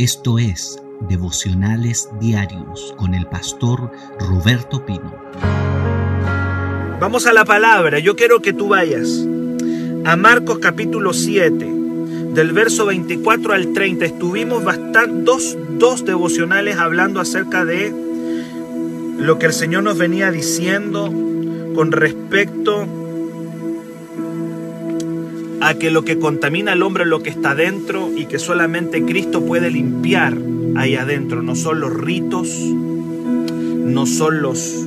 Esto es Devocionales Diarios con el pastor Roberto Pino. Vamos a la palabra. Yo quiero que tú vayas a Marcos capítulo 7, del verso 24 al 30. Estuvimos bastante, dos, dos devocionales hablando acerca de lo que el Señor nos venía diciendo con respecto a que lo que contamina al hombre es lo que está dentro y que solamente Cristo puede limpiar ahí adentro. No son los ritos, no son los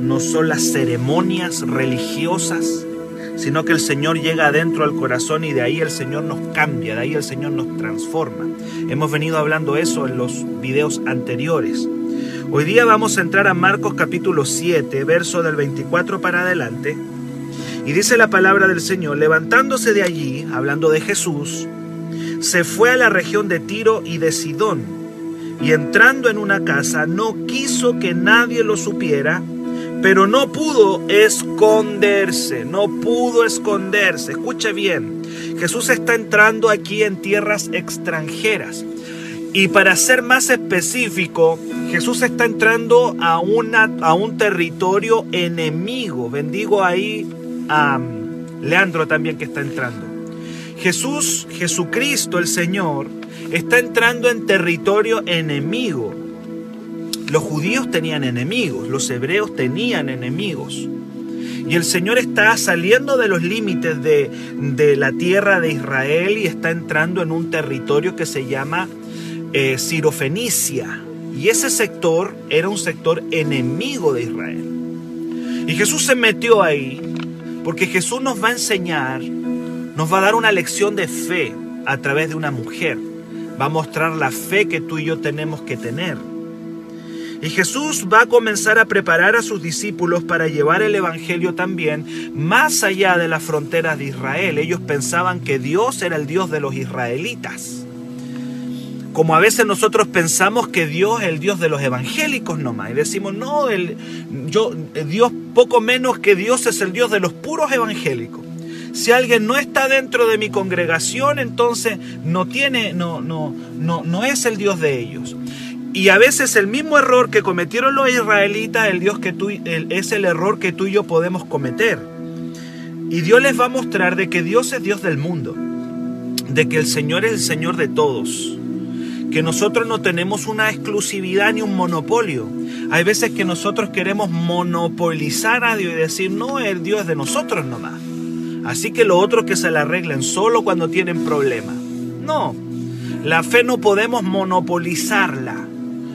no son las ceremonias religiosas, sino que el Señor llega adentro al corazón y de ahí el Señor nos cambia, de ahí el Señor nos transforma. Hemos venido hablando eso en los videos anteriores. Hoy día vamos a entrar a Marcos capítulo 7, verso del 24 para adelante, y dice la palabra del Señor, levantándose de allí, hablando de Jesús, se fue a la región de Tiro y de Sidón, y entrando en una casa no quiso que nadie lo supiera, pero no pudo esconderse, no pudo esconderse. Escuche bien, Jesús está entrando aquí en tierras extranjeras. Y para ser más específico, Jesús está entrando a, una, a un territorio enemigo. Bendigo ahí a Leandro también que está entrando. Jesús, Jesucristo el Señor, está entrando en territorio enemigo. Los judíos tenían enemigos, los hebreos tenían enemigos. Y el Señor está saliendo de los límites de, de la tierra de Israel y está entrando en un territorio que se llama eh, Cirofenicia. Y ese sector era un sector enemigo de Israel. Y Jesús se metió ahí porque Jesús nos va a enseñar, nos va a dar una lección de fe a través de una mujer. Va a mostrar la fe que tú y yo tenemos que tener. Y Jesús va a comenzar a preparar a sus discípulos para llevar el Evangelio también más allá de las fronteras de Israel. Ellos pensaban que Dios era el Dios de los israelitas. Como a veces nosotros pensamos que Dios es el Dios de los evangélicos nomás. Y decimos, no, el, yo, Dios poco menos que Dios es el Dios de los puros evangélicos. Si alguien no está dentro de mi congregación, entonces no tiene, no, no, no, no es el Dios de ellos. Y a veces el mismo error que cometieron los israelitas el Dios que tú, es el error que tú y yo podemos cometer. Y Dios les va a mostrar de que Dios es Dios del mundo, de que el Señor es el Señor de todos, que nosotros no tenemos una exclusividad ni un monopolio. Hay veces que nosotros queremos monopolizar a Dios y decir, no, el Dios es de nosotros nomás. Así que lo otro que se le arreglen solo cuando tienen problemas. No, la fe no podemos monopolizarla.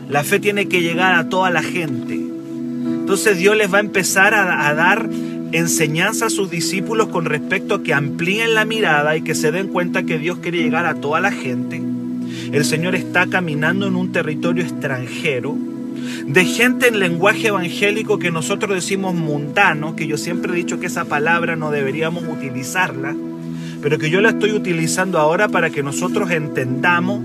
La fe tiene que llegar a toda la gente. Entonces Dios les va a empezar a, a, dar enseñanza a sus discípulos con respecto a que amplíen la mirada y que se den cuenta que Dios quiere llegar a toda la gente el Señor está caminando en un territorio extranjero de gente en lenguaje evangélico que nosotros decimos mundano, que yo siempre he dicho que esa palabra no deberíamos utilizarla, pero que yo la estoy utilizando ahora para que nosotros entendamos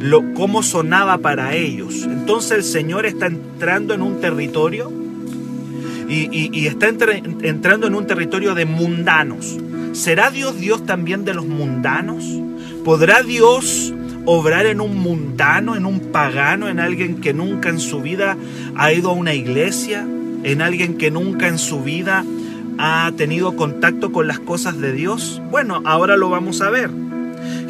lo, cómo sonaba para ellos. Entonces el Señor está entrando en un territorio y, está entrando en un territorio de mundanos. ¿Será Dios Dios también de los mundanos? ¿Podrá Dios obrar en un mundano, en un pagano, en alguien que nunca en su vida ha ido a una iglesia, en alguien que nunca en su vida ha tenido contacto con las cosas de Dios? Bueno, ahora lo vamos a ver.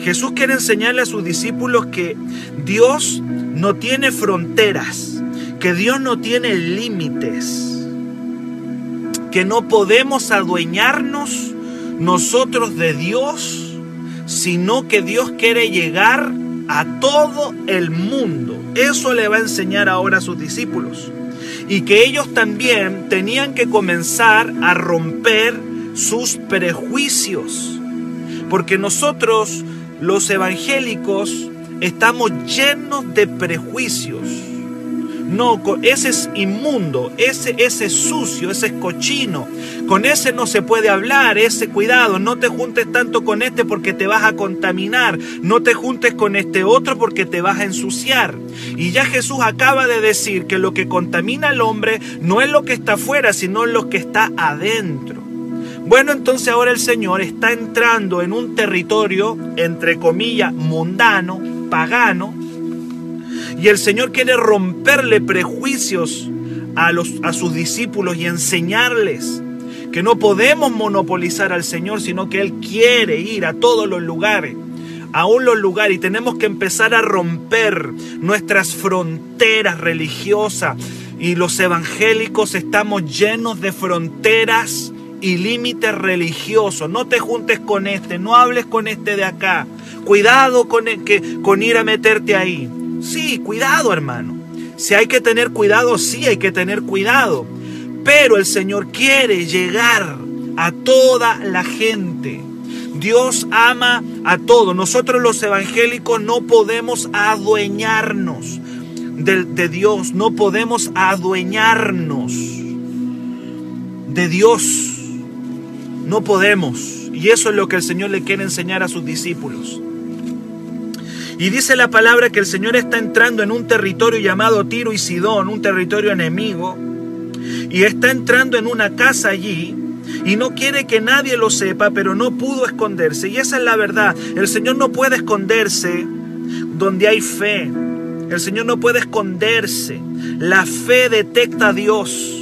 Jesús quiere enseñarle a sus discípulos que Dios no tiene fronteras, que Dios no tiene límites, que no podemos adueñarnos nosotros de Dios, sino que Dios quiere llegar a todo el mundo. Eso le va a enseñar ahora a sus discípulos. Y que ellos también tenían que comenzar a romper sus prejuicios. Porque nosotros, los evangélicos, estamos llenos de prejuicios. No, ese es inmundo, ese, ese es sucio, ese es cochino. Con ese no se puede hablar, ese cuidado. No te juntes tanto con este porque te vas a contaminar. No te juntes con este otro porque te vas a ensuciar. Y ya Jesús acaba de decir que lo que contamina al hombre no es lo que está afuera, sino lo que está adentro. Bueno, entonces ahora el Señor está entrando en un territorio, entre comillas, mundano, pagano. Y el Señor quiere romperle prejuicios a, los, a sus discípulos y enseñarles que no podemos monopolizar al Señor, sino que Él quiere ir a todos los lugares, aún los lugares, y tenemos que empezar a romper nuestras fronteras religiosas. Y los evangélicos estamos llenos de fronteras y límites religiosos. No te juntes con este, no hables con este de acá. Cuidado con, que, con ir a meterte ahí. Sí, cuidado hermano. Si hay que tener cuidado, sí hay que tener cuidado. Pero el Señor quiere llegar a toda la gente. Dios ama a todos. Nosotros los evangélicos no podemos adueñarnos de, Dios. No podemos adueñarnos de Dios. No podemos. Y eso es lo que el Señor le quiere enseñar a sus discípulos. Y dice la palabra que el Señor está entrando en un territorio llamado Tiro y Sidón, un territorio enemigo, y está entrando en una casa allí y no quiere que nadie lo sepa, pero no pudo esconderse. Y esa es la verdad. El Señor no puede esconderse donde hay fe. El Señor no puede esconderse. La fe detecta a Dios.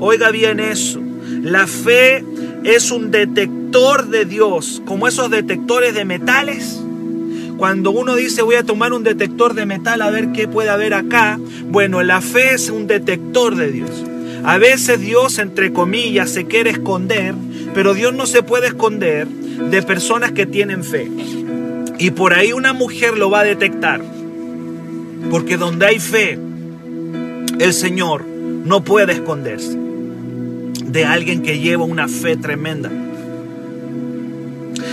Oiga bien eso. La fe es un detector de Dios, como esos detectores de metales cuando uno dice voy a tomar un detector de metal a ver qué puede haber acá, bueno, la fe es un detector de Dios. A veces Dios, entre comillas, se quiere esconder, pero Dios no se puede esconder de personas que tienen fe. Y por ahí una mujer lo va a detectar. Porque donde hay fe, el Señor no puede esconderse de alguien que lleva una fe tremenda.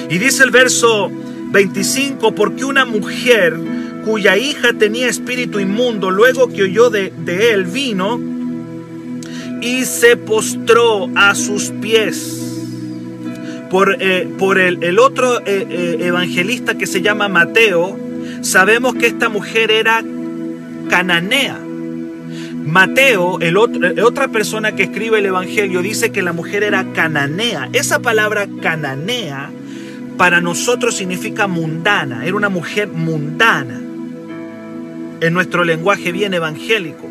Y dice el verso 25, porque una mujer cuya hija tenía espíritu inmundo, luego que oyó de, él, vino y se postró a sus pies. Por, eh, por el, otro eh, eh, evangelista que se llama Mateo, sabemos que esta mujer era cananea. Mateo, el otra persona que escribe el Evangelio, dice que la mujer era cananea. Esa palabra cananea para nosotros significa mundana, era una mujer mundana, en nuestro lenguaje bien evangélico.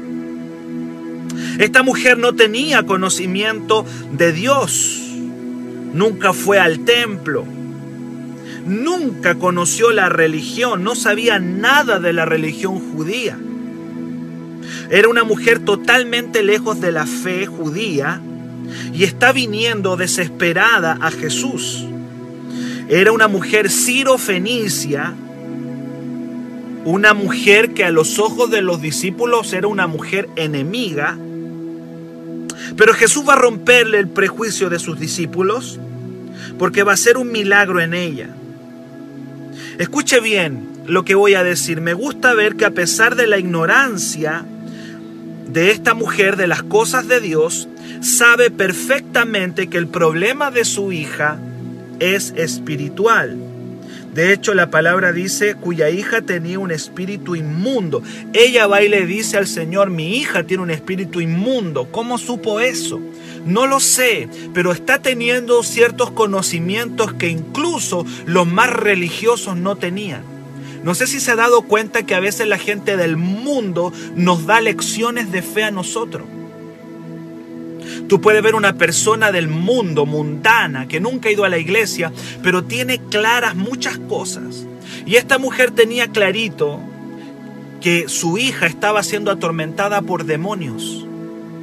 Esta mujer no tenía conocimiento de Dios, nunca fue al templo, nunca conoció la religión, no sabía nada de la religión judía. Era una mujer totalmente lejos de la fe judía y está viniendo desesperada a Jesús. Era una mujer sirofenicia, una mujer que a los ojos de los discípulos era una mujer enemiga. Pero Jesús va a romperle el prejuicio de sus discípulos porque va a ser un milagro en ella. Escuche bien lo que voy a decir. Me gusta ver que a pesar de la ignorancia de esta mujer de las cosas de Dios, sabe perfectamente que el problema de su hija es espiritual. De hecho, la palabra dice, cuya hija tenía un espíritu inmundo. Ella va y le dice al Señor, mi hija tiene un espíritu inmundo. ¿Cómo supo eso? No lo sé, pero está teniendo ciertos conocimientos que incluso los más religiosos no tenían. No sé si se ha dado cuenta que a veces la gente del mundo nos da lecciones de fe a nosotros. Tú puedes ver una persona del mundo, mundana, que nunca ha ido a la iglesia, pero tiene claras muchas cosas. Y esta mujer tenía clarito que su hija estaba siendo atormentada por demonios,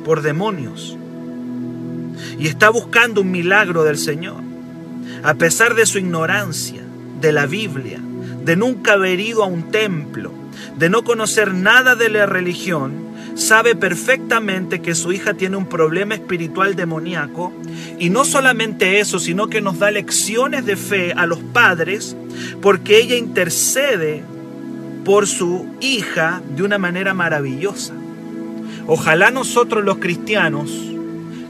por demonios. Y está buscando un milagro del Señor. A pesar de su ignorancia de la Biblia, de nunca haber ido a un templo, de no conocer nada de la religión, sabe perfectamente que su hija tiene un problema espiritual demoníaco y no solamente eso, sino que nos da lecciones de fe a los padres porque ella intercede por su hija de una manera maravillosa. Ojalá nosotros los cristianos,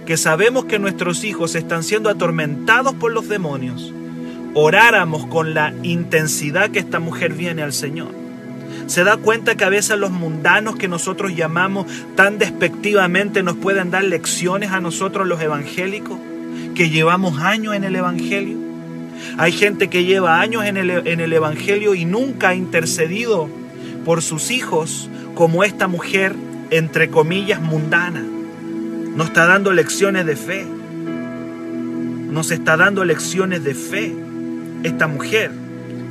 que sabemos que nuestros hijos están siendo atormentados por los demonios, oráramos con la intensidad que esta mujer viene al Señor se da cuenta que a veces los mundanos que nosotros llamamos tan despectivamente nos pueden dar lecciones a nosotros los evangélicos, que llevamos años en el Evangelio. Hay gente que lleva años en el, en el Evangelio y nunca ha intercedido por sus hijos como esta mujer, entre comillas, mundana. Nos está dando lecciones de fe. Nos está dando lecciones de fe. Esta mujer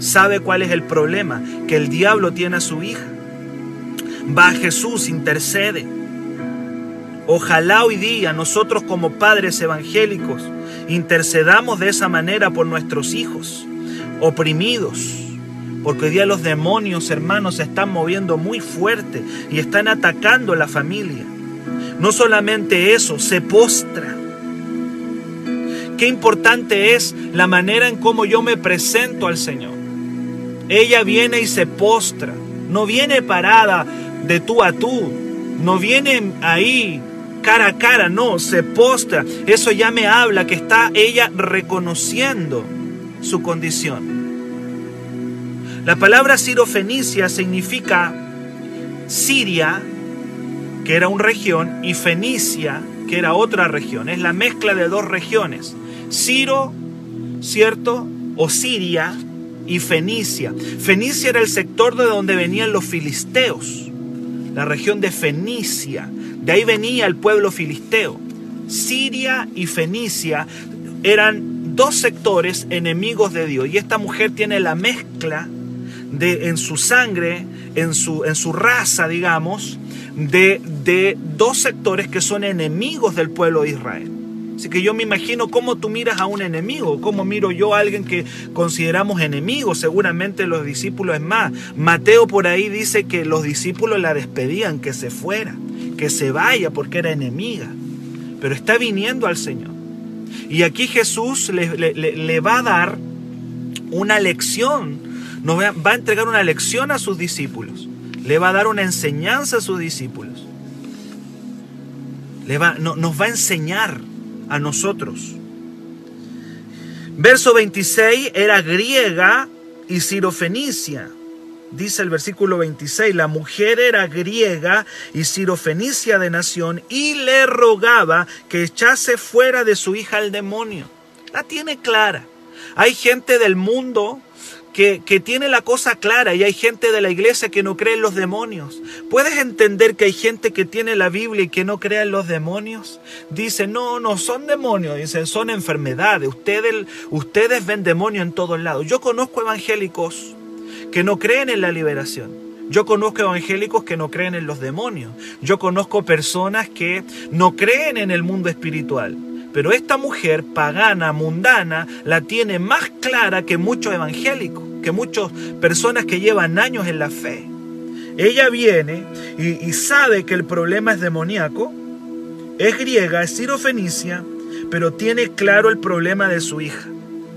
sabe cuál es el problema que el diablo tiene a su hija. Va a Jesús, intercede. Ojalá hoy día nosotros como padres evangélicos intercedamos de esa manera por nuestros hijos oprimidos. Porque hoy día los demonios, hermanos, se están moviendo muy fuerte y están atacando a la familia. No solamente eso, se postra. Qué importante es la manera en cómo yo me presento al Señor. Ella viene y se postra. No viene parada de tú a tú. No viene ahí cara a cara, no, se postra. Eso ya me habla que está ella reconociendo su condición. La palabra Ciro-Fenicia significa Siria, que era una región, y Fenicia, que era otra región. Es la mezcla de dos regiones. Ciro, ¿cierto? O Siria y Fenicia. Fenicia era el sector de donde venían los filisteos, la región de Fenicia. De ahí venía el pueblo filisteo. Siria y Fenicia eran dos sectores enemigos de Dios. Y esta mujer tiene la mezcla de, en su sangre, en su, en su raza, digamos, de, de dos sectores que son enemigos del pueblo de Israel. Así que yo me imagino cómo tú miras a un enemigo, cómo miro yo a alguien que consideramos enemigo, seguramente los discípulos es más. Mateo por ahí dice que los discípulos la despedían, que se fuera, que se vaya porque era enemiga, pero está viniendo al Señor. Y aquí Jesús le, va a dar una lección, nos va a entregar una lección a sus discípulos, le va a dar una enseñanza a sus discípulos, le va, no, nos va a enseñar a nosotros. Verso 26 era griega y cirofenicia. Dice el versículo 26, la mujer era griega y cirofenicia de nación y le rogaba que echase fuera de su hija al demonio. La tiene clara. Hay gente del mundo que, tiene la cosa clara y hay gente de la iglesia que no cree en los demonios. ¿Puedes entender que hay gente que tiene la Biblia y que no cree en los demonios? Dice, no, no son demonios, dicen, son enfermedades. Ustedes, ustedes ven demonios en todos lados. Yo conozco evangélicos que no creen en la liberación. Yo conozco evangélicos que no creen en los demonios. Yo conozco personas que no creen en el mundo espiritual. Pero esta mujer pagana, mundana, la tiene más clara que muchos evangélicos, que muchas personas que llevan años en la fe. Ella viene y, sabe que el problema es demoníaco, es griega, es cirofenicia, pero tiene claro el problema de su hija.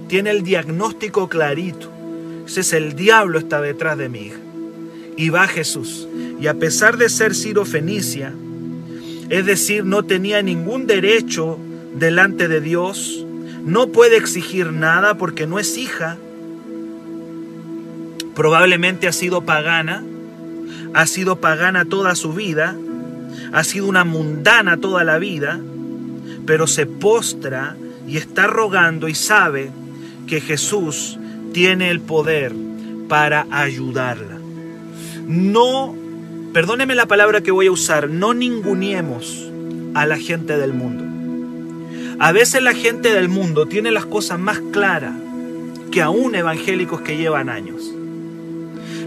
Tiene el diagnóstico clarito. Es el diablo está detrás de mi hija. Y va Jesús. Y a pesar de ser cirofenicia, es decir, no tenía ningún derecho delante de Dios, no puede exigir nada porque no es hija, probablemente ha sido pagana, ha sido pagana toda su vida, ha sido una mundana toda la vida, pero se postra y está rogando y sabe que Jesús tiene el poder para ayudarla. No, perdóneme la palabra que voy a usar, no ninguneemos a la gente del mundo. A veces la gente del mundo tiene las cosas más claras que aún evangélicos que llevan años.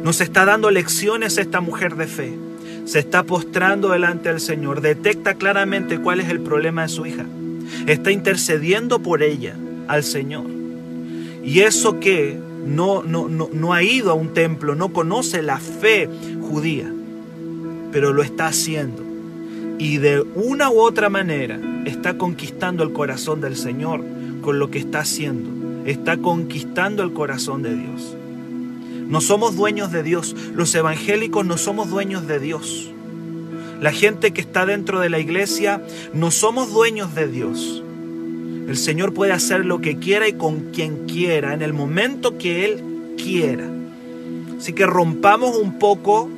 Nos está dando lecciones esta mujer de fe. Se está postrando delante del Señor. Detecta claramente cuál es el problema de su hija. Está intercediendo por ella al Señor. Y eso que no, no, no, no ha ido a un templo, no conoce la fe judía, pero lo está haciendo. Y de una u otra manera está conquistando el corazón del Señor con lo que está haciendo. Está conquistando el corazón de Dios. No somos dueños de Dios. Los evangélicos no somos dueños de Dios. La gente que está dentro de la iglesia no somos dueños de Dios. El Señor puede hacer lo que quiera y con quien quiera, en el momento que Él quiera. Así que rompamos un poco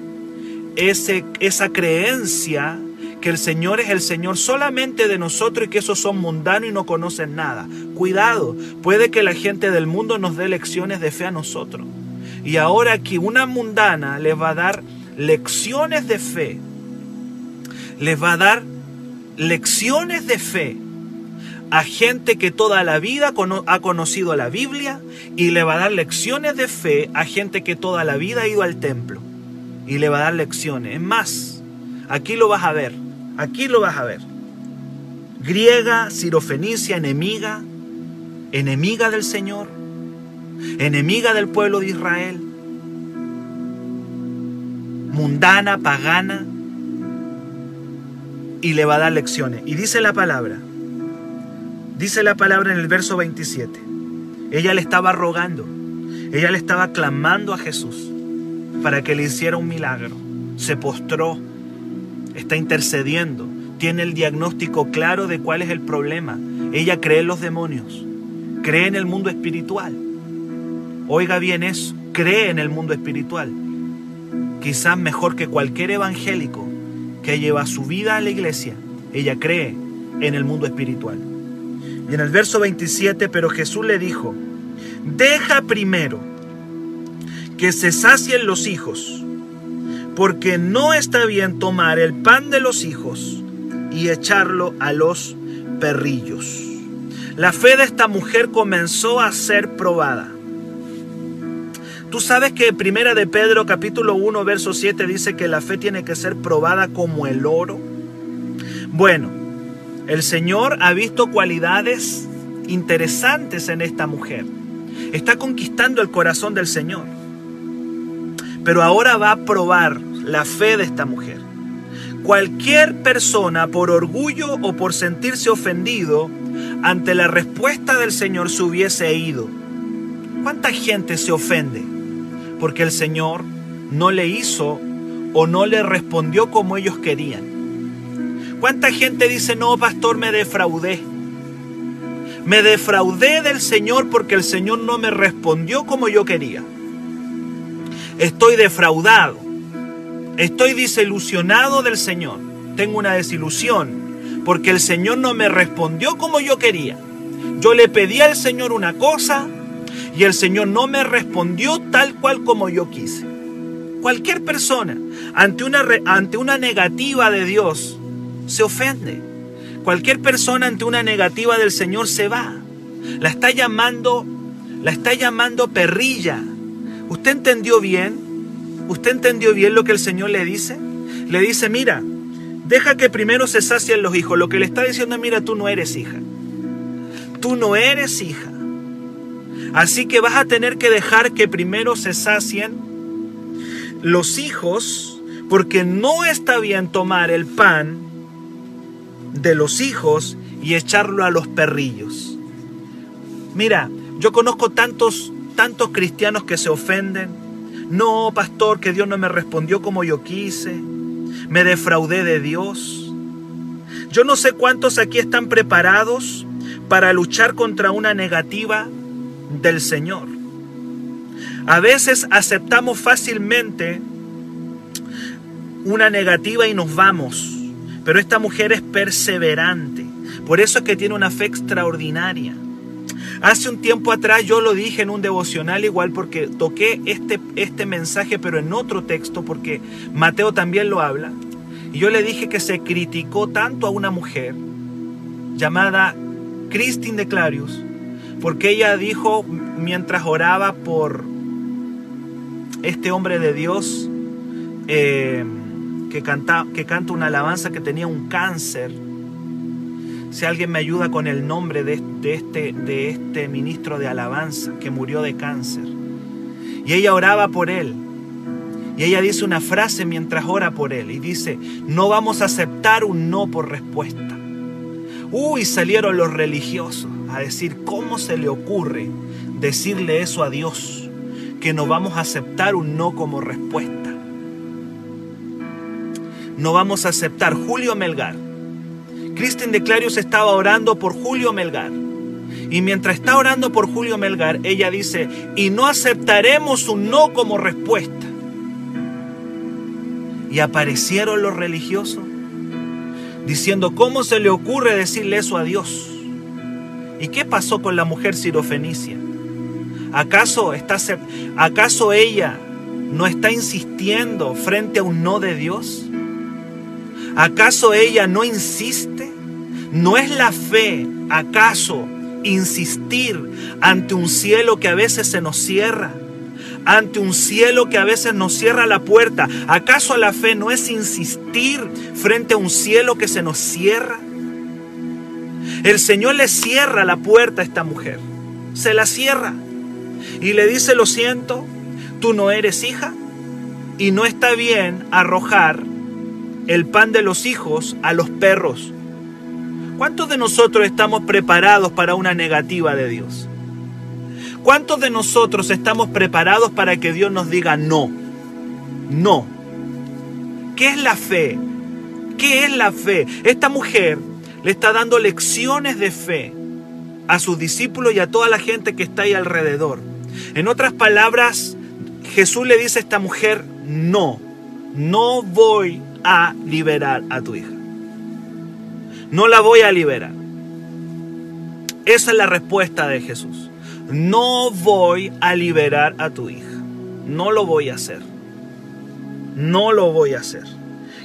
ese, esa creencia que el Señor es el Señor solamente de nosotros y que esos son mundanos y no conocen nada. Cuidado, puede que la gente del mundo nos dé lecciones de fe a nosotros. Y ahora aquí una mundana les va a dar lecciones de fe. Les va a dar lecciones de fe a gente que toda la vida ha conocido la Biblia y le va a dar lecciones de fe a gente que toda la vida ha ido al templo y le va a dar lecciones. Es más, aquí lo vas a ver, aquí lo vas a ver. Griega, sirofenicia, enemiga, enemiga del Señor, enemiga del pueblo de Israel, mundana, pagana, y le va a dar lecciones. Y dice la palabra, dice la palabra en el verso 27, ella le estaba rogando, ella le estaba clamando a Jesús para que le hiciera un milagro. Se postró, está intercediendo, tiene el diagnóstico claro de cuál es el problema. Ella cree en los demonios, cree en el mundo espiritual. Oiga bien eso, cree en el mundo espiritual. Quizás mejor que cualquier evangélico que lleva su vida a la iglesia, ella cree en el mundo espiritual. Y en el verso 27, pero Jesús le dijo, deja primero que se sacien los hijos, porque no está bien tomar el pan de los hijos y echarlo a los perrillos. La fe de esta mujer comenzó a ser probada. Tú sabes que Primera de Pedro capítulo 1 verso 7 dice que la fe tiene que ser probada como el oro. Bueno, el Señor ha visto cualidades interesantes en esta mujer. Está conquistando el corazón del Señor. Pero ahora va a probar la fe de esta mujer. Cualquier persona por orgullo o por sentirse ofendido ante la respuesta del Señor se hubiese ido. ¿Cuánta gente se ofende porque el Señor no le hizo o no le respondió como ellos querían? ¿Cuánta gente dice, no, pastor, me defraudé? Me defraudé del Señor porque el Señor no me respondió como yo quería. Estoy defraudado. Estoy desilusionado del Señor. Tengo una desilusión porque el Señor no me respondió como yo quería. Yo le pedí al Señor una cosa y el Señor no me respondió tal cual como yo quise. Cualquier persona ante una, ante una negativa de Dios se ofende. Cualquier persona ante una negativa del Señor se va. La está llamando, la está llamando perrilla. ¿Usted entendió bien? ¿Usted entendió bien lo que el Señor le dice? Le dice, mira, deja que primero se sacien los hijos. Lo que le está diciendo, mira, tú no eres hija. Tú no eres hija. Así que vas a tener que dejar que primero se sacien los hijos, porque no está bien tomar el pan de los hijos y echarlo a los perrillos. Mira, yo conozco tantos, tantos cristianos que se ofenden. No, pastor, que Dios no me respondió como yo quise. Me defraudé de Dios. Yo no sé cuántos aquí están preparados para luchar contra una negativa del Señor. A veces aceptamos fácilmente una negativa y nos vamos. Pero esta mujer es perseverante. Por eso es que tiene una fe extraordinaria. Hace un tiempo atrás yo lo dije en un devocional igual porque toqué este, este mensaje pero en otro texto porque Mateo también lo habla. Y yo le dije que se criticó tanto a una mujer llamada Christine de Clarius porque ella dijo mientras oraba por este hombre de Dios, eh, que canta, que canta una alabanza que tenía un cáncer. Si alguien me ayuda con el nombre de, este, de este ministro de alabanza que murió de cáncer. Y ella oraba por él. Y ella dice una frase mientras ora por él. Y dice, no vamos a aceptar un no por respuesta. Uy, salieron los religiosos a decir, ¿cómo se le ocurre decirle eso a Dios? Que no vamos a aceptar un no como respuesta no vamos a aceptar. Julio Melgar. Kristen de Clarios estaba orando por Julio Melgar. Y mientras está orando por Julio Melgar, ella dice, y no aceptaremos un no como respuesta. Y aparecieron los religiosos diciendo, ¿cómo se le ocurre decirle eso a Dios? ¿Y qué pasó con la mujer sirofenicia? ¿Acaso, está, ¿Acaso ella no está insistiendo frente a un no de Dios? ¿Acaso ella no insiste? ¿No es la fe, acaso, insistir ante un cielo que a veces se nos cierra? Ante un cielo que a veces nos cierra la puerta. ¿Acaso la fe no es insistir frente a un cielo que se nos cierra? El Señor le cierra la puerta a esta mujer. Se la cierra. Y le dice, lo siento, tú no eres hija. Y no está bien arrojar el pan de los hijos a los perros. ¿Cuántos de nosotros estamos preparados para una negativa de Dios? ¿Cuántos de nosotros estamos preparados para que Dios nos diga no? No. ¿Qué es la fe? ¿Qué es la fe? Esta mujer le está dando lecciones de fe a sus discípulos y a toda la gente que está ahí alrededor. En otras palabras, Jesús le dice a esta mujer, no, no voy a liberar a tu hija. No la voy a liberar. Esa es la respuesta de Jesús. No voy a liberar a tu hija. No lo voy a hacer. No lo voy a hacer.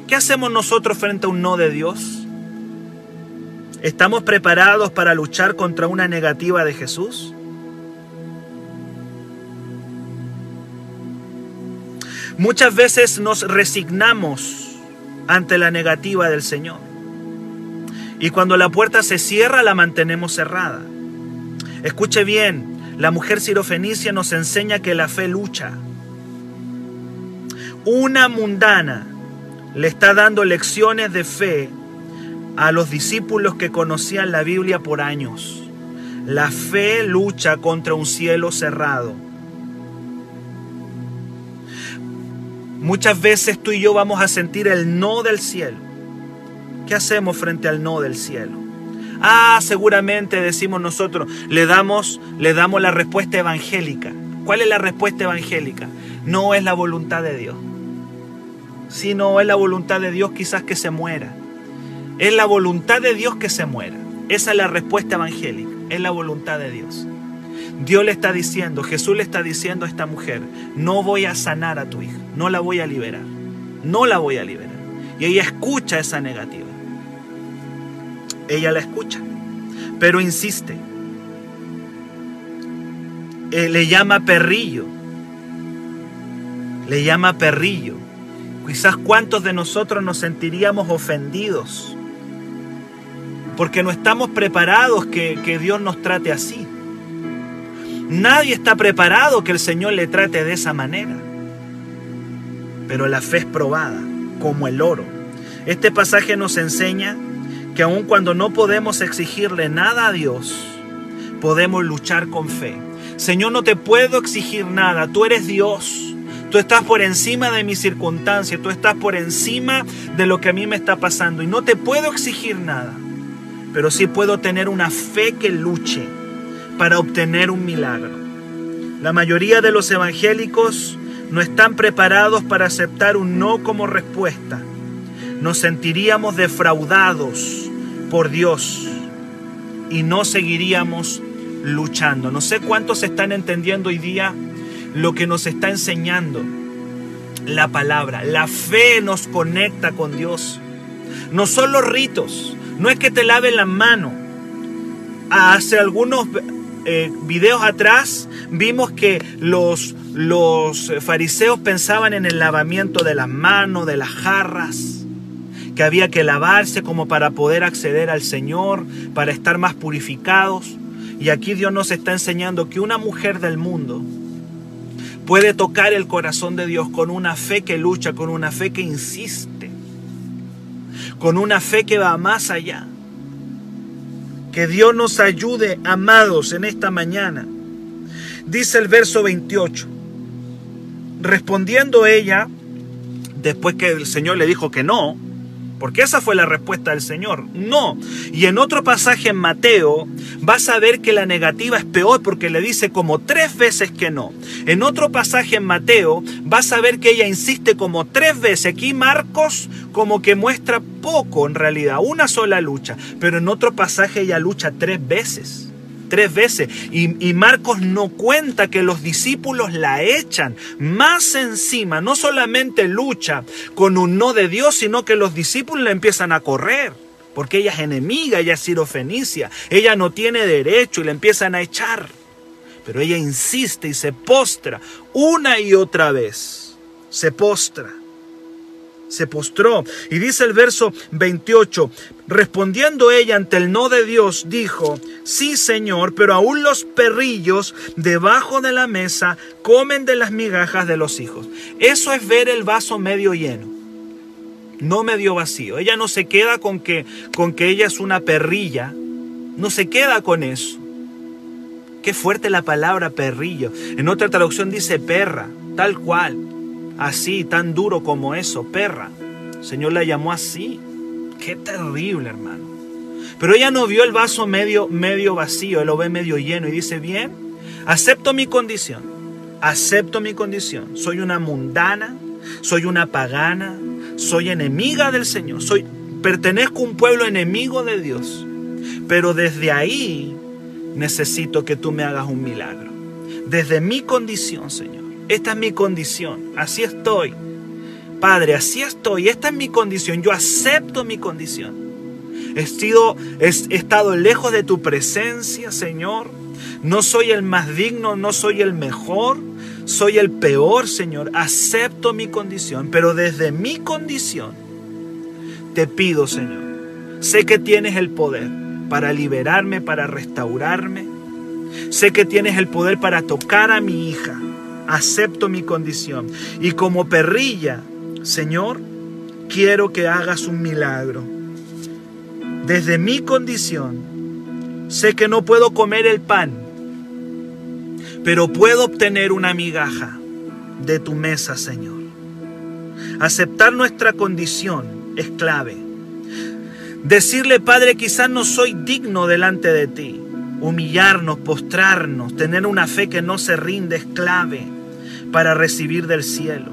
¿Qué hacemos nosotros frente a un no de Dios? ¿Estamos preparados para luchar contra una negativa de Jesús? Muchas veces nos resignamos ante la negativa del Señor. Y cuando la puerta se cierra, la mantenemos cerrada. Escuche bien, la mujer sirofenicia nos enseña que la fe lucha. Una mundana le está dando lecciones de fe a los discípulos que conocían la Biblia por años. La fe lucha contra un cielo cerrado. Muchas veces tú y yo vamos a sentir el no del cielo. ¿Qué hacemos frente al no del cielo? Ah, seguramente decimos nosotros, le damos, le damos la respuesta evangélica. ¿Cuál es la respuesta evangélica? No es la voluntad de Dios. Si no es la voluntad de Dios, quizás que se muera. Es la voluntad de Dios que se muera. Esa es la respuesta evangélica. Es la voluntad de Dios. Dios le está diciendo, Jesús le está diciendo a esta mujer, no voy a sanar a tu hija, no la voy a liberar, no la voy a liberar. Y ella escucha esa negativa. Ella la escucha, pero insiste. Eh, le llama perrillo. Le llama perrillo. Quizás cuántos de nosotros nos sentiríamos ofendidos porque no estamos preparados que, que Dios nos trate así. Nadie está preparado que el Señor le trate de esa manera. Pero la fe es probada, como el oro. Este pasaje nos enseña que aun cuando no podemos exigirle nada a Dios, podemos luchar con fe. Señor, no te puedo exigir nada, tú eres Dios. Tú estás por encima de mis circunstancias, tú estás por encima de lo que a mí me está pasando y no te puedo exigir nada, pero sí puedo tener una fe que luche para obtener un milagro. La mayoría de los evangélicos no están preparados para aceptar un no como respuesta. Nos sentiríamos defraudados por Dios y no seguiríamos luchando. No sé cuántos están entendiendo hoy día lo que nos está enseñando la palabra. La fe nos conecta con Dios. No son los ritos, no es que te laven las manos. Hace algunos eh, videos atrás vimos que los, los fariseos pensaban en el lavamiento de las manos, de las jarras, que había que lavarse como para poder acceder al Señor, para estar más purificados. Y aquí Dios nos está enseñando que una mujer del mundo puede tocar el corazón de Dios con una fe que lucha, con una fe que insiste, con una fe que va más allá. Que Dios nos ayude, amados, en esta mañana. Dice el verso 28. Respondiendo ella, después que el Señor le dijo que no, porque esa fue la respuesta del Señor. No. Y en otro pasaje en Mateo vas a ver que la negativa es peor porque le dice como tres veces que no. En otro pasaje en Mateo vas a ver que ella insiste como tres veces. Aquí Marcos como que muestra poco en realidad, una sola lucha. Pero en otro pasaje ella lucha tres veces tres veces. Y, y, Marcos no cuenta que los discípulos la echan. Más encima, no solamente lucha con un no de Dios, sino que los discípulos la empiezan a correr. Porque ella es enemiga, ella es sirofenicia. Ella no tiene derecho y la empiezan a echar. Pero ella insiste y se postra una y otra vez. Se postra se postró. Y dice el verso 28, respondiendo ella ante el no de Dios, dijo, sí Señor, pero aún los perrillos debajo de la mesa comen de las migajas de los hijos. Eso es ver el vaso medio lleno. No medio vacío. Ella no se queda con que, con que ella es una perrilla. No se queda con eso. Qué fuerte la palabra perrillo. En otra traducción dice perra, tal cual así, tan duro como eso, perra. Señor la llamó así. Qué terrible, hermano. Pero ella no vio el vaso medio, medio vacío, él lo ve medio lleno y dice, bien, acepto mi condición, acepto mi condición. Soy una mundana, soy una pagana, soy enemiga del Señor, soy, pertenezco a un pueblo enemigo de Dios. Pero desde ahí necesito que tú me hagas un milagro. Desde mi condición, Señor. Esta es mi condición, así estoy. Padre, así estoy, esta es mi condición, yo acepto mi condición. He, sido, he, estado lejos de tu presencia, Señor. No soy el más digno, no soy el mejor, soy el peor, Señor. Acepto mi condición, pero desde mi condición te pido, Señor. Sé que tienes el poder para liberarme, para restaurarme. Sé que tienes el poder para tocar a mi hija, acepto mi condición. Y como perrilla, Señor, quiero que hagas un milagro. Desde mi condición, sé que no puedo comer el pan, pero puedo obtener una migaja de tu mesa, Señor. Aceptar nuestra condición es clave. Decirle, Padre, quizás no soy digno delante de ti, humillarnos, postrarnos, tener una fe que no se rinde es clave para recibir del cielo.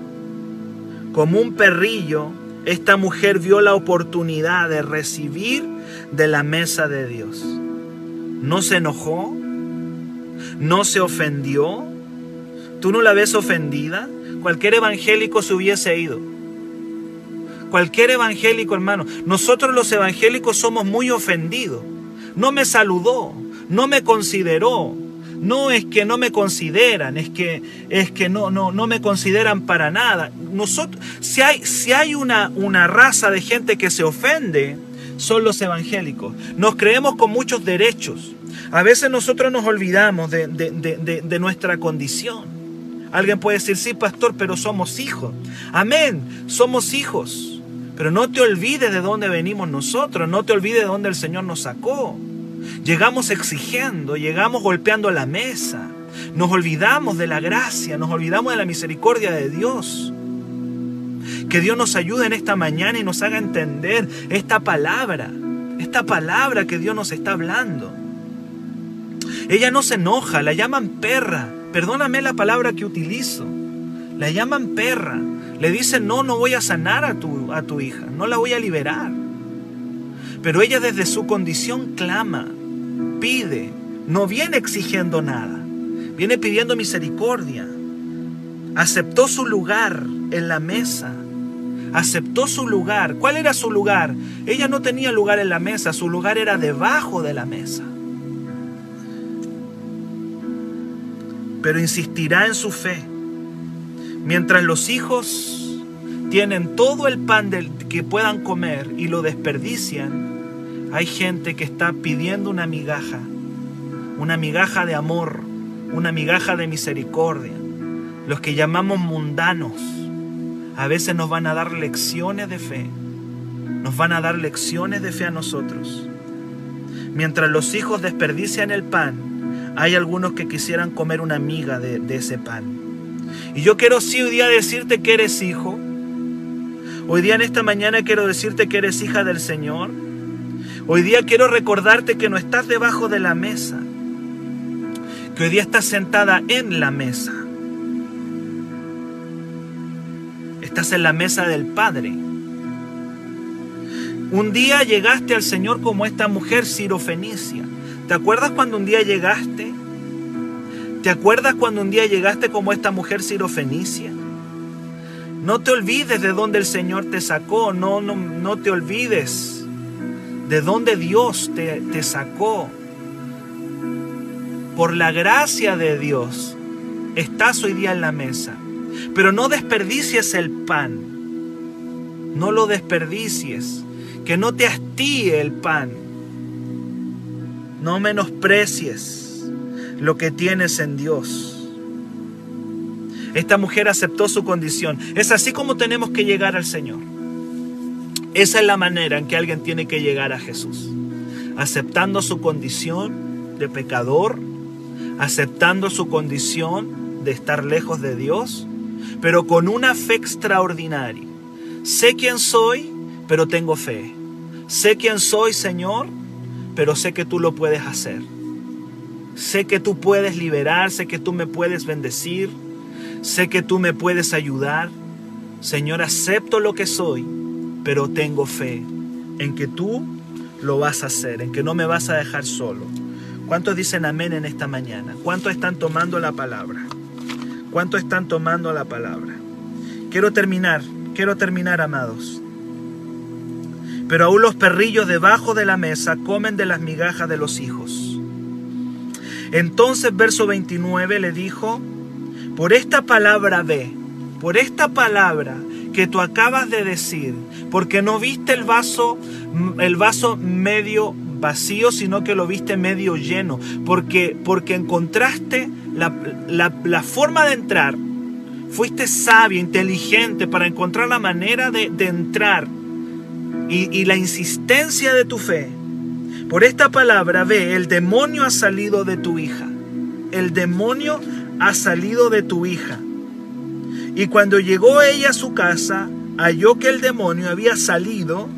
Como un perrillo, esta mujer vio la oportunidad de recibir de la mesa de Dios. No se enojó, no se ofendió. ¿Tú no la ves ofendida? Cualquier evangélico se hubiese ido. Cualquier evangélico, hermano. Nosotros los evangélicos somos muy ofendidos. No me saludó, no me consideró. No es que no me consideran, es que, es que no, no, no me consideran para nada. Nosotros, si hay, si hay una, una raza de gente que se ofende, son los evangélicos. Nos creemos con muchos derechos. A veces nosotros nos olvidamos de, de, de, nuestra condición. Alguien puede decir, sí, pastor, pero somos hijos. Amén, somos hijos. Pero no te olvides de dónde venimos nosotros, no te olvides de dónde el Señor nos sacó. Llegamos exigiendo, llegamos golpeando la mesa. Nos olvidamos de la gracia, nos olvidamos de la misericordia de Dios. Que Dios nos ayude en esta mañana y nos haga entender esta palabra, esta palabra que Dios nos está hablando. Ella no se enoja, la llaman perra. Perdóname la palabra que utilizo. La llaman perra. Le dicen, no, no voy a sanar a tu, a tu hija, no la voy a liberar. Pero ella desde su condición clama, pide, no viene exigiendo nada, viene pidiendo misericordia. Aceptó su lugar en la mesa, aceptó su lugar. ¿Cuál era su lugar? Ella no tenía lugar en la mesa, su lugar era debajo de la mesa. Pero insistirá en su fe. Mientras los hijos tienen todo el pan del, que puedan comer y lo desperdician, hay gente que está pidiendo una migaja, una migaja de amor, una migaja de misericordia. Los que llamamos mundanos a veces nos van a dar lecciones de fe, nos van a dar lecciones de fe a nosotros. Mientras los hijos desperdician el pan, hay algunos que quisieran comer una miga de, ese pan. Y yo quiero sí hoy día decirte que eres hijo. Hoy día en esta mañana quiero decirte que eres hija del Señor Hoy día quiero recordarte que no estás debajo de la mesa, que hoy día estás sentada en la mesa. Estás en la mesa del Padre. Un día llegaste al Señor como esta mujer sirofenicia. ¿Te acuerdas cuando un día llegaste? ¿Te acuerdas cuando un día llegaste como esta mujer sirofenicia? No te olvides de dónde el Señor te sacó, no, no, no te olvides de dónde Dios te, te sacó. Por la gracia de Dios, estás hoy día en la mesa. Pero no desperdicies el pan. No lo desperdicies. Que no te hastíe el pan. No menosprecies lo que tienes en Dios. Esta mujer aceptó su condición. Es así como tenemos que llegar al Señor. Esa es la manera en que alguien tiene que llegar a Jesús. Aceptando su condición de pecador, aceptando su condición de estar lejos de Dios, pero con una fe extraordinaria. Sé quién soy, pero tengo fe. Sé quién soy, Señor, pero sé que tú lo puedes hacer. Sé que tú puedes liberar, sé que tú me puedes bendecir, sé que tú me puedes ayudar. Señor, acepto lo que soy, pero tengo fe en que tú lo vas a hacer, en que no me vas a dejar solo. ¿Cuántos dicen amén en esta mañana? ¿Cuántos están tomando la palabra? ¿Cuántos están tomando la palabra? Quiero terminar, quiero terminar, amados. Pero aún los perrillos debajo de la mesa comen de las migajas de los hijos. Entonces, verso 29 le dijo, por esta palabra ve, por esta palabra que tú acabas de decir, porque no viste el vaso, el vaso medio vacío, sino que lo viste medio lleno, porque, porque encontraste la, la, forma de entrar, fuiste sabio, inteligente para encontrar la manera de, de entrar y, y la insistencia de tu fe. Por esta palabra ve, el demonio ha salido de tu hija. El demonio ha salido de tu hija. Y cuando llegó ella a su casa, halló que el demonio había salido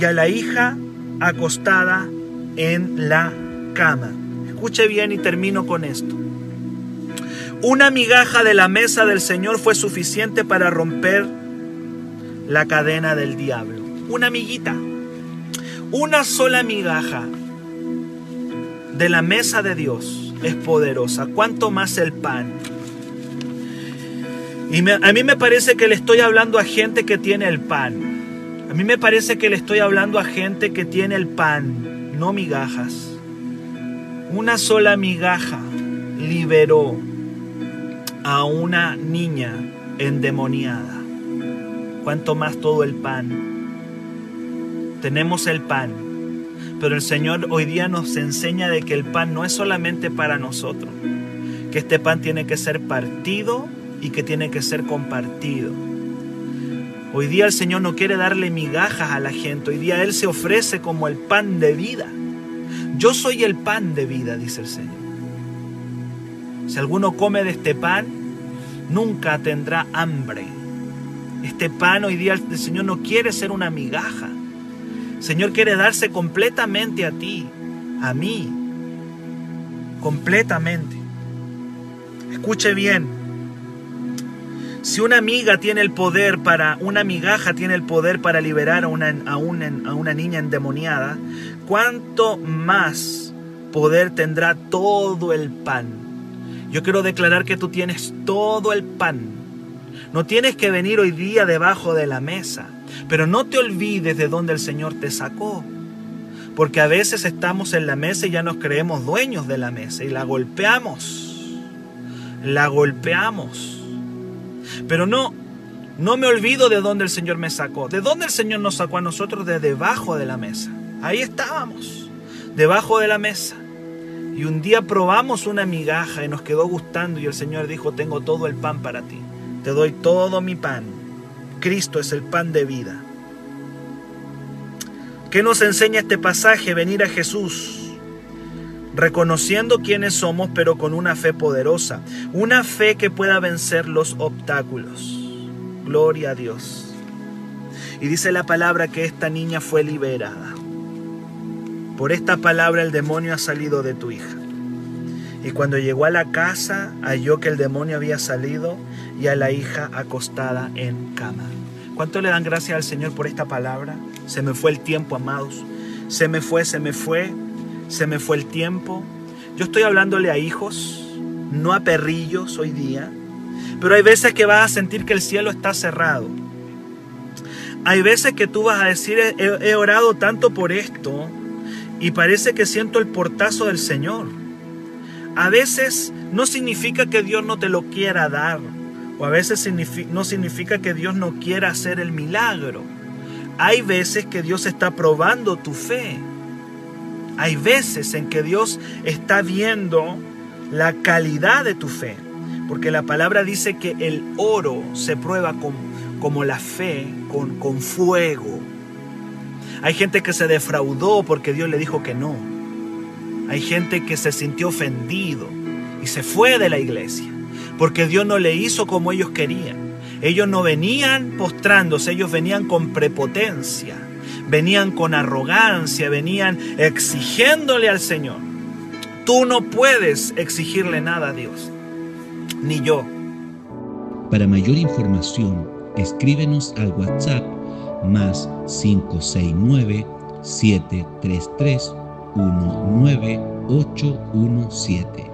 y a la hija acostada en la cama. Escuche bien y termino con esto. Una migaja de la mesa del Señor fue suficiente para romper la cadena del diablo. Una amiguita. Una sola migaja de la mesa de Dios es poderosa. ¿Cuánto más el pan? Y a mí me parece que le estoy hablando a gente que tiene el pan. A mí me parece que le estoy hablando a gente que tiene el pan, no migajas. Una sola migaja liberó a una niña endemoniada. Cuanto más todo el pan. Tenemos el pan, pero el Señor hoy día nos enseña de que el pan no es solamente para nosotros, que este pan tiene que ser partido y que tiene que ser compartido. Hoy día el Señor no quiere darle migajas a la gente, hoy día Él se ofrece como el pan de vida. Yo soy el pan de vida, dice el Señor. Si alguno come de este pan, nunca tendrá hambre. Este pan hoy día el Señor no quiere ser una migaja. El Señor quiere darse completamente a ti, a mí, completamente. Escuche bien, si una amiga tiene el poder para, una migaja tiene el poder para liberar a una, a una, niña endemoniada, ¿cuánto más poder tendrá todo el pan? Yo quiero declarar que tú tienes todo el pan. No tienes que venir hoy día debajo de la mesa, pero no te olvides de dónde el Señor te sacó. Porque a veces estamos en la mesa y ya nos creemos dueños de la mesa y la golpeamos. La golpeamos. Pero no, no me olvido de dónde el Señor me sacó. ¿De dónde el Señor nos sacó a nosotros? De debajo de la mesa. Ahí estábamos, debajo de la mesa. Y un día probamos una migaja y nos quedó gustando y el Señor dijo, tengo todo el pan para ti. Te doy todo mi pan. Cristo es el pan de vida. ¿Qué nos enseña este pasaje? Venir a Jesús reconociendo quiénes somos, pero con una fe poderosa, una fe que pueda vencer los obstáculos. Gloria a Dios. Y dice la palabra que esta niña fue liberada. Por esta palabra el demonio ha salido de tu hija. Y cuando llegó a la casa, halló que el demonio había salido y a la hija acostada en cama. ¿Cuánto le dan gracias al Señor por esta palabra? Se me fue el tiempo, amados. Se me fue, se me fue se me fue el tiempo. Yo estoy hablándole a hijos, no a perrillos hoy día, pero hay veces que vas a sentir que el cielo está cerrado. Hay veces que tú vas a decir, he, he orado tanto por esto y parece que siento el portazo del Señor. A veces no significa que Dios no te lo quiera dar, o a veces no significa que Dios no quiera hacer el milagro. Hay veces que Dios está probando tu fe. Hay veces en que Dios está viendo la calidad de tu fe. Porque la palabra dice que el oro se prueba con, como la fe con, con fuego. Hay gente que se defraudó porque Dios le dijo que no. Hay gente que se sintió ofendido y se fue de la iglesia porque Dios no le hizo como ellos querían. Ellos no venían postrándose, ellos venían con prepotencia, venían con arrogancia, venían exigiéndole al Señor. Tú no puedes exigirle nada a Dios, ni yo. Para mayor información, escríbenos al WhatsApp más 569 733 19817